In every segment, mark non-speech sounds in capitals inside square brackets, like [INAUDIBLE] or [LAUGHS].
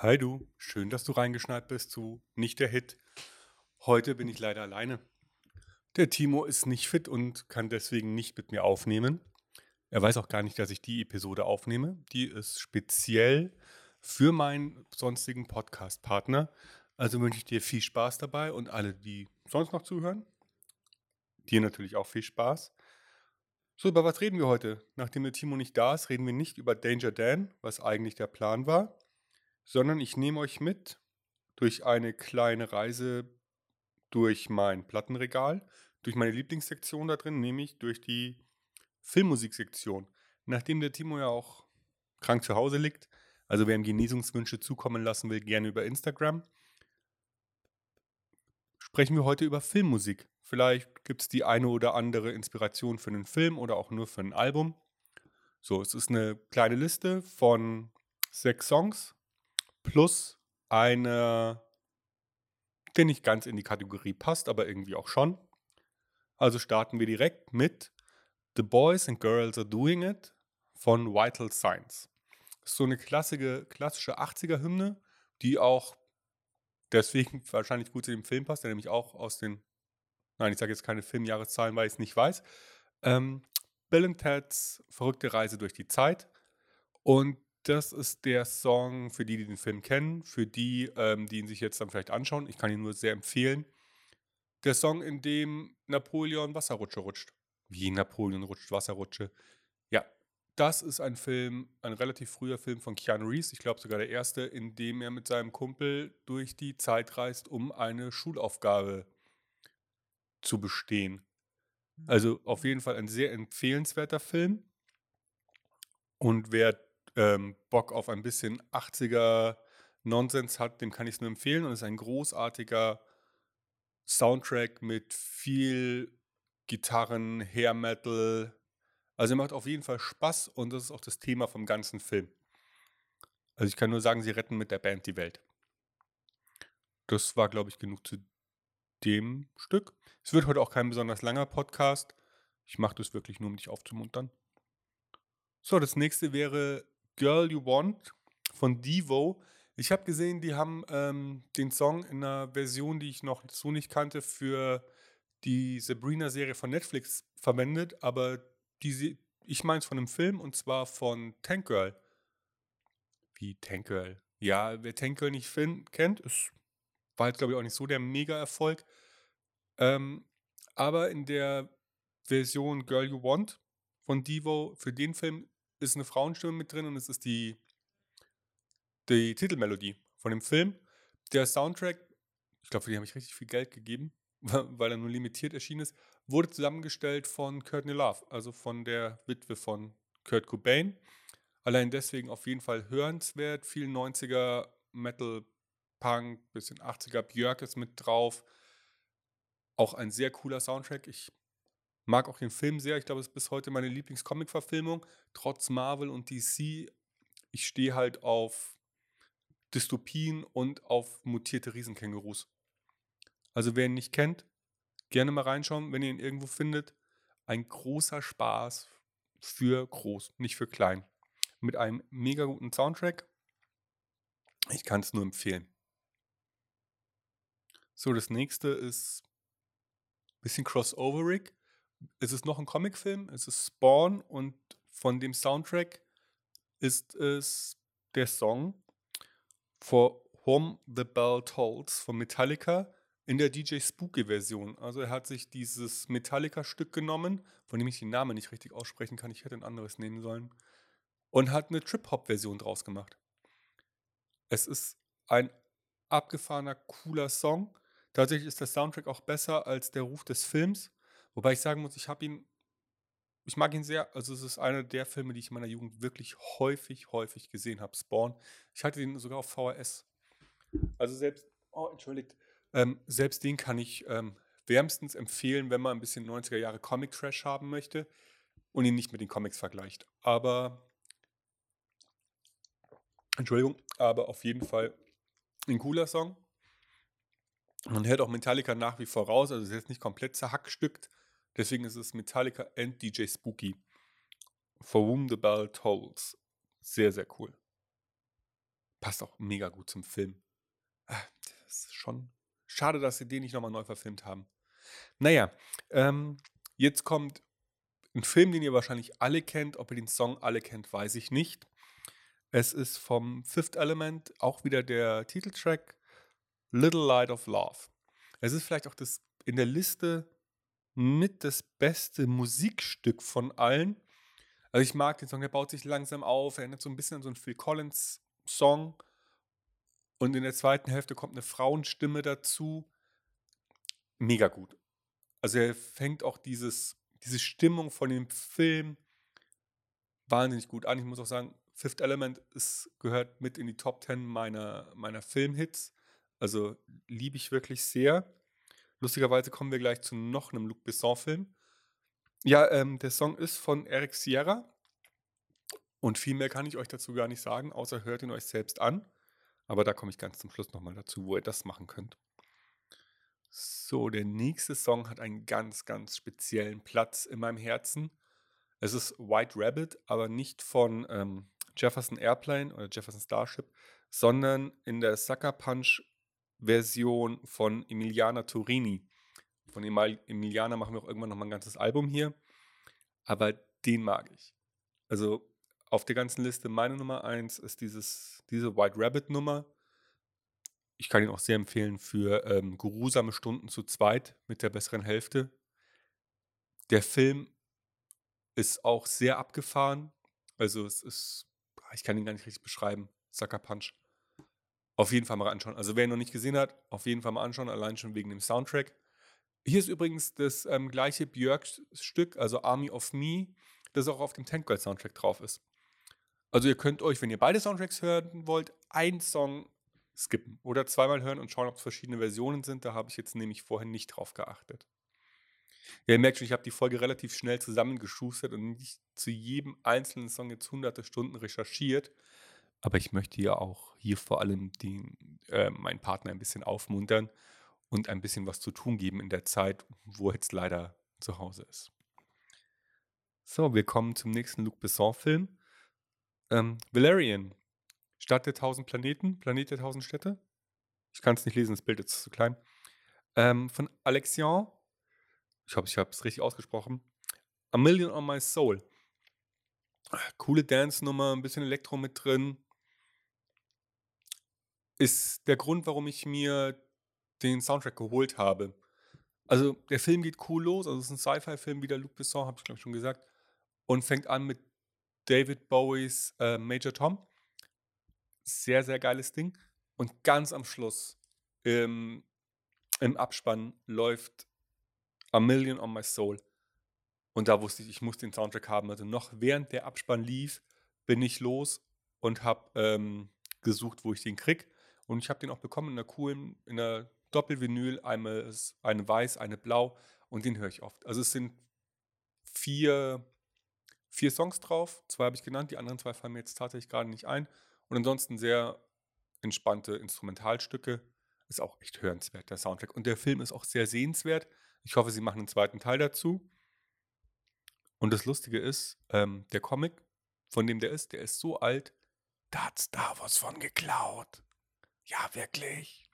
Hi du, schön, dass du reingeschneit bist zu Nicht der Hit. Heute bin ich leider alleine. Der Timo ist nicht fit und kann deswegen nicht mit mir aufnehmen. Er weiß auch gar nicht, dass ich die Episode aufnehme. Die ist speziell für meinen sonstigen Podcast-Partner. Also wünsche ich dir viel Spaß dabei und alle, die sonst noch zuhören, dir natürlich auch viel Spaß. So, über was reden wir heute? Nachdem der Timo nicht da ist, reden wir nicht über Danger Dan, was eigentlich der Plan war, sondern ich nehme euch mit durch eine kleine Reise durch mein Plattenregal, durch meine Lieblingssektion da drin, nämlich durch die Filmmusiksektion. Nachdem der Timo ja auch krank zu Hause liegt, also wer ihm Genesungswünsche zukommen lassen will, gerne über Instagram, sprechen wir heute über Filmmusik. Vielleicht gibt es die eine oder andere Inspiration für einen Film oder auch nur für ein Album. So, es ist eine kleine Liste von sechs Songs plus eine, der nicht ganz in die Kategorie passt, aber irgendwie auch schon. Also starten wir direkt mit The Boys and Girls Are Doing It von Vital Signs. So eine klassische, klassische 80er-Hymne, die auch deswegen wahrscheinlich gut zu dem Film passt, der nämlich auch aus den, nein, ich sage jetzt keine Filmjahreszahlen, weil ich es nicht weiß. Ähm, Bill and Ted's verrückte Reise durch die Zeit. Und das ist der Song für die, die den Film kennen, für die, ähm, die ihn sich jetzt dann vielleicht anschauen. Ich kann ihn nur sehr empfehlen. Der Song, in dem Napoleon Wasserrutsche rutscht. Wie Napoleon rutscht Wasserrutsche. Ja, das ist ein Film, ein relativ früher Film von Keanu Reeves, ich glaube sogar der erste, in dem er mit seinem Kumpel durch die Zeit reist, um eine Schulaufgabe zu bestehen. Also auf jeden Fall ein sehr empfehlenswerter Film. Und wer ähm, Bock auf ein bisschen 80er Nonsens hat, dem kann ich es nur empfehlen. Und es ist ein großartiger Soundtrack mit viel Gitarren, Hair Metal. Also er macht auf jeden Fall Spaß und das ist auch das Thema vom ganzen Film. Also ich kann nur sagen, sie retten mit der Band die Welt. Das war, glaube ich, genug zu dem Stück. Es wird heute auch kein besonders langer Podcast. Ich mache das wirklich nur, um dich aufzumuntern. So, das nächste wäre Girl You Want von Devo. Ich habe gesehen, die haben ähm, den Song in einer Version, die ich noch so nicht kannte, für die Sabrina-Serie von Netflix verwendet, aber die, ich meine es von einem Film und zwar von Tank Girl. Wie Tank Girl? Ja, wer Tank Girl nicht kennt, ist, war jetzt glaube ich auch nicht so der Mega-Erfolg. Ähm, aber in der Version Girl You Want von Devo, für den Film ist eine Frauenstimme mit drin und es ist die, die Titelmelodie von dem Film. Der Soundtrack, ich glaube, für die habe ich richtig viel Geld gegeben, [LAUGHS] weil er nur limitiert erschienen ist, wurde zusammengestellt von Courtney Love, also von der Witwe von Kurt Cobain. Allein deswegen auf jeden Fall hörenswert. Viel 90er Metal, Punk, bisschen 80er Björk ist mit drauf. Auch ein sehr cooler Soundtrack. Ich Mag auch den Film sehr. Ich glaube, es ist bis heute meine Lieblings-Comic-Verfilmung. Trotz Marvel und DC. Ich stehe halt auf Dystopien und auf mutierte Riesenkängurus. Also wer ihn nicht kennt, gerne mal reinschauen, wenn ihr ihn irgendwo findet. Ein großer Spaß für groß, nicht für klein. Mit einem mega guten Soundtrack. Ich kann es nur empfehlen. So, das nächste ist ein bisschen crossoverig es ist noch ein Comicfilm, es ist Spawn und von dem Soundtrack ist es der Song For Whom the Bell Tolls von Metallica in der DJ Spooky Version. Also er hat sich dieses Metallica-Stück genommen, von dem ich den Namen nicht richtig aussprechen kann, ich hätte ein anderes nehmen sollen, und hat eine Trip-Hop-Version draus gemacht. Es ist ein abgefahrener, cooler Song. Tatsächlich ist der Soundtrack auch besser als der Ruf des Films. Wobei ich sagen muss, ich habe ihn ich mag ihn sehr. Also, es ist einer der Filme, die ich in meiner Jugend wirklich häufig, häufig gesehen habe, Spawn. Ich hatte den sogar auf VHS. Also, selbst oh, entschuldigt. Ähm, selbst den kann ich, ähm, wärmstens empfehlen, wenn man ein bisschen 90er Jahre Comic-Trash haben möchte und ihn nicht mit den Comics vergleicht. Aber Entschuldigung, aber auf jeden Fall ein cooler Song. Man hört auch Metallica nach wie vor raus, also ist jetzt nicht komplett zerhackstückt, Deswegen ist es Metallica and DJ Spooky. For Whom the Bell Tolls. Sehr, sehr cool. passt auch mega gut zum Film. Ah, das ist schon schade, dass sie den nicht nochmal neu verfilmt haben. Naja, ähm, jetzt kommt ein Film, den ihr wahrscheinlich alle kennt. Ob ihr den Song alle kennt, weiß ich nicht. Es ist vom Fifth Element auch wieder der Titeltrack Little Light of Love. Es ist vielleicht auch das in der Liste mit das beste Musikstück von allen. Also ich mag den Song, der baut sich langsam auf, er erinnert so ein bisschen an so einen Phil Collins Song. Und in der zweiten Hälfte kommt eine Frauenstimme dazu. Mega gut. Also er fängt auch dieses, diese Stimmung von dem Film wahnsinnig gut an. Ich muss auch sagen, Fifth Element ist, gehört mit in die Top 10 meiner, meiner Filmhits. Also liebe ich wirklich sehr. Lustigerweise kommen wir gleich zu noch einem Luc Besson-Film. Ja, ähm, der Song ist von Eric Sierra. Und viel mehr kann ich euch dazu gar nicht sagen, außer hört ihn euch selbst an. Aber da komme ich ganz zum Schluss nochmal dazu, wo ihr das machen könnt. So, der nächste Song hat einen ganz, ganz speziellen Platz in meinem Herzen. Es ist White Rabbit, aber nicht von ähm, Jefferson Airplane oder Jefferson Starship, sondern in der Sucker Punch Version von Emiliana Torini. Von Emiliana machen wir auch irgendwann nochmal ein ganzes Album hier. Aber den mag ich. Also auf der ganzen Liste meine Nummer 1 ist dieses, diese White Rabbit Nummer. Ich kann ihn auch sehr empfehlen für ähm, geruhsame Stunden zu zweit mit der besseren Hälfte. Der Film ist auch sehr abgefahren. Also es ist, ich kann ihn gar nicht richtig beschreiben. Sucker Punch. Auf jeden Fall mal anschauen. Also wer ihn noch nicht gesehen hat, auf jeden Fall mal anschauen, allein schon wegen dem Soundtrack. Hier ist übrigens das ähm, gleiche Björk-Stück, also Army of Me, das auch auf dem Tank Girl Soundtrack drauf ist. Also ihr könnt euch, wenn ihr beide Soundtracks hören wollt, einen Song skippen oder zweimal hören und schauen, ob es verschiedene Versionen sind. Da habe ich jetzt nämlich vorhin nicht drauf geachtet. Ja, ihr merkt schon, ich habe die Folge relativ schnell zusammengeschustert und nicht zu jedem einzelnen Song jetzt hunderte Stunden recherchiert. Aber ich möchte ja auch hier vor allem den, äh, meinen Partner ein bisschen aufmuntern und ein bisschen was zu tun geben in der Zeit, wo er jetzt leider zu Hause ist. So, wir kommen zum nächsten Luc Besson-Film. Ähm, Valerian, Stadt der tausend Planeten, Planet der tausend Städte. Ich kann es nicht lesen, das Bild ist zu klein. Ähm, von Alexian, ich hoffe, ich habe es richtig ausgesprochen. A Million on My Soul. Coole Dance-Nummer, ein bisschen Elektro mit drin. Ist der Grund, warum ich mir den Soundtrack geholt habe. Also, der Film geht cool los. Also, es ist ein Sci-Fi-Film, wie der Luc Besson, habe ich glaube ich schon gesagt. Und fängt an mit David Bowies äh, Major Tom. Sehr, sehr geiles Ding. Und ganz am Schluss im, im Abspann läuft A Million on My Soul. Und da wusste ich, ich muss den Soundtrack haben. Also noch während der Abspann lief, bin ich los und habe ähm, gesucht, wo ich den krieg. Und ich habe den auch bekommen in einer coolen, in einer Doppelvinyl, eine, eine weiß, eine blau. Und den höre ich oft. Also es sind vier vier Songs drauf. Zwei habe ich genannt, die anderen zwei fallen mir jetzt tatsächlich gerade nicht ein. Und ansonsten sehr entspannte Instrumentalstücke. Ist auch echt hörenswert, der Soundtrack. Und der Film ist auch sehr sehenswert. Ich hoffe, sie machen einen zweiten Teil dazu. Und das Lustige ist, ähm, der Comic, von dem der ist, der ist so alt, da hat Star Wars von geklaut. Ja, wirklich.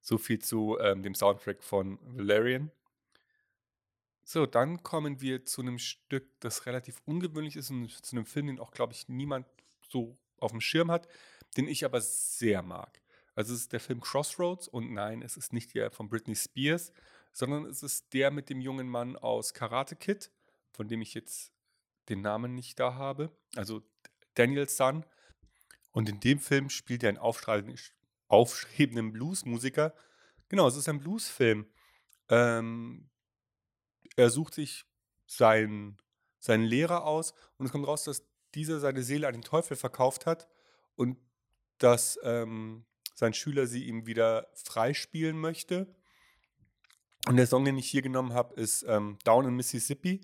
So viel zu ähm, dem Soundtrack von Valerian. So, dann kommen wir zu einem Stück, das relativ ungewöhnlich ist und zu einem Film, den auch, glaube ich, niemand so auf dem Schirm hat, den ich aber sehr mag. Also es ist der Film Crossroads und nein, es ist nicht der von Britney Spears, sondern es ist der mit dem jungen Mann aus Karate Kid, von dem ich jetzt den Namen nicht da habe. Also Daniel Sun. Und in dem Film spielt er einen aufstrebenden Bluesmusiker. Genau, es ist ein Bluesfilm. Ähm, er sucht sich seinen, seinen Lehrer aus und es kommt raus, dass dieser seine Seele an den Teufel verkauft hat und dass ähm, sein Schüler sie ihm wieder freispielen möchte. Und der Song, den ich hier genommen habe, ist ähm, Down in Mississippi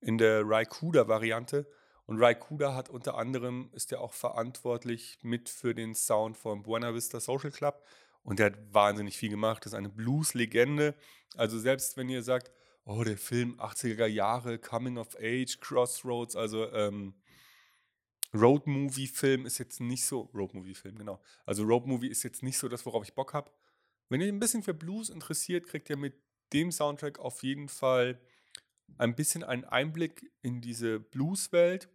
in der Raikuda-Variante. Und Raikuda hat unter anderem, ist ja auch verantwortlich mit für den Sound von Buena Vista Social Club. Und der hat wahnsinnig viel gemacht. Das ist eine Blues-Legende. Also selbst wenn ihr sagt, oh, der Film 80er Jahre, Coming of Age, Crossroads, also ähm, Road-Movie-Film ist jetzt nicht so. Road-Movie-Film, genau. Also Road-Movie ist jetzt nicht so das, worauf ich Bock habe. Wenn ihr ein bisschen für Blues interessiert, kriegt ihr mit dem Soundtrack auf jeden Fall ein bisschen einen Einblick in diese Blues-Welt.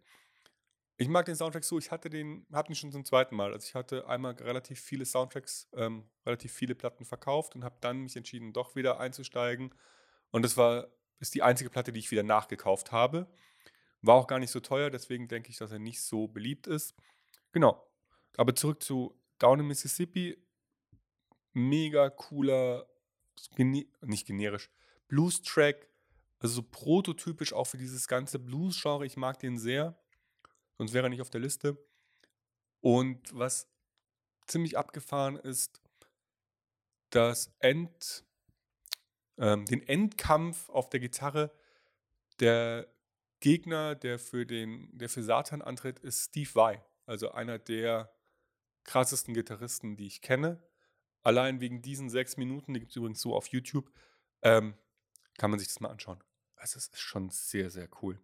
Ich mag den Soundtrack so, ich hatte den, hatte ihn schon zum zweiten Mal. Also ich hatte einmal relativ viele Soundtracks, ähm, relativ viele Platten verkauft und habe dann mich entschieden, doch wieder einzusteigen. Und das war, ist die einzige Platte, die ich wieder nachgekauft habe. War auch gar nicht so teuer, deswegen denke ich, dass er nicht so beliebt ist. Genau. Aber zurück zu Down in Mississippi. Mega cooler, gene nicht generisch, Blues-Track. Also so prototypisch auch für dieses ganze Blues-Genre. Ich mag den sehr. Sonst wäre er nicht auf der Liste. Und was ziemlich abgefahren ist, das End, ähm, den Endkampf auf der Gitarre der Gegner, der für, den, der für Satan antritt, ist Steve Vai. Also einer der krassesten Gitarristen, die ich kenne. Allein wegen diesen sechs Minuten, die gibt es übrigens so auf YouTube, ähm, kann man sich das mal anschauen. Also es ist schon sehr, sehr cool.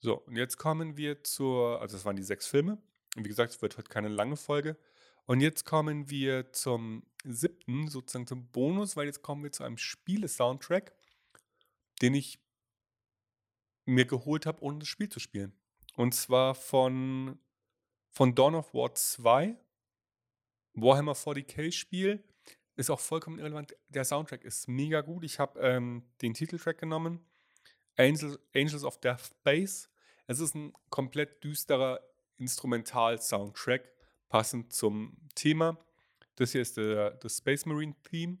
So, und jetzt kommen wir zur, also das waren die sechs Filme. Und wie gesagt, es wird heute keine lange Folge. Und jetzt kommen wir zum siebten, sozusagen zum Bonus, weil jetzt kommen wir zu einem Spiele-Soundtrack, den ich mir geholt habe, ohne das Spiel zu spielen. Und zwar von, von Dawn of War 2, Warhammer 40k Spiel. Ist auch vollkommen irrelevant. Der Soundtrack ist mega gut. Ich habe ähm, den Titeltrack genommen. Angels, Angels of Death Base. Es ist ein komplett düsterer Instrumental-Soundtrack, passend zum Thema. Das hier ist der, das Space Marine Theme.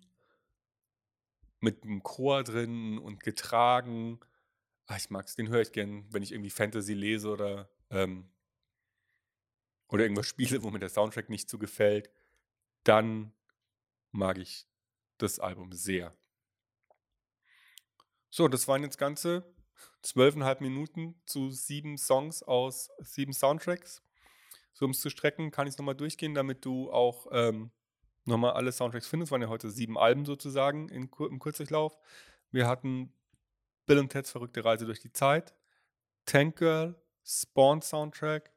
Mit einem Chor drin und getragen Ah, ich mag's, den höre ich gern, wenn ich irgendwie Fantasy lese oder, ähm oder irgendwas [LAUGHS] spiele, wo mir der Soundtrack nicht so gefällt, dann mag ich das Album sehr. So, das waren jetzt ganze 12,5 Minuten zu sieben Songs aus sieben Soundtracks. So, um es zu strecken, kann ich es nochmal durchgehen, damit du auch ähm, nochmal alle Soundtracks findest. Es waren ja heute sieben Alben sozusagen in, im Kurzdurchlauf. Wir hatten Bill und Ted's verrückte Reise durch die Zeit, Tank Girl, Spawn Soundtrack,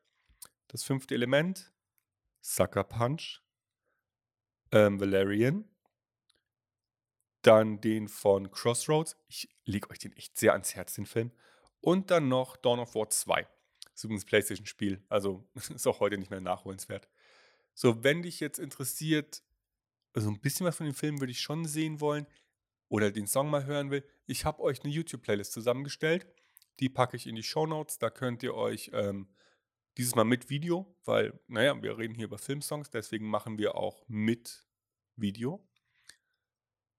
Das fünfte Element, Sucker Punch, ähm, Valerian, dann den von Crossroads. Ich lege euch den echt sehr ans Herz, den Film. Und dann noch Dawn of War 2. Das übrigens PlayStation-Spiel, also [LAUGHS] ist auch heute nicht mehr nachholenswert. So, wenn dich jetzt interessiert, so ein bisschen was von dem Film würde ich schon sehen wollen oder den Song mal hören will, ich habe euch eine YouTube-Playlist zusammengestellt. Die packe ich in die Show Notes. Da könnt ihr euch ähm, dieses Mal mit Video, weil, naja, wir reden hier über Filmsongs, deswegen machen wir auch mit Video.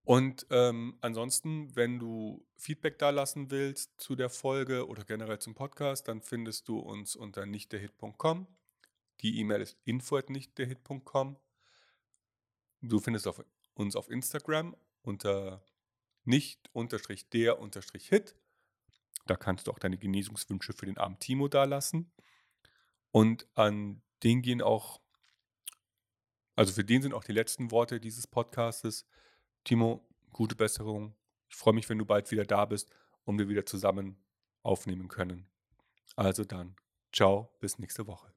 Und ähm, ansonsten, wenn du Feedback da lassen willst zu der Folge oder generell zum Podcast, dann findest du uns unter nichtderhit.com. Die E-Mail ist info.nichtderhit.com. Du findest auf, uns auf Instagram unter nicht unterstrich der unterstrich Hit. Da kannst du auch deine Genesungswünsche für den armen Timo dalassen. Und an den gehen auch, also für den sind auch die letzten Worte dieses Podcastes. Timo, gute Besserung. Ich freue mich, wenn du bald wieder da bist und wir wieder zusammen aufnehmen können. Also dann, ciao, bis nächste Woche.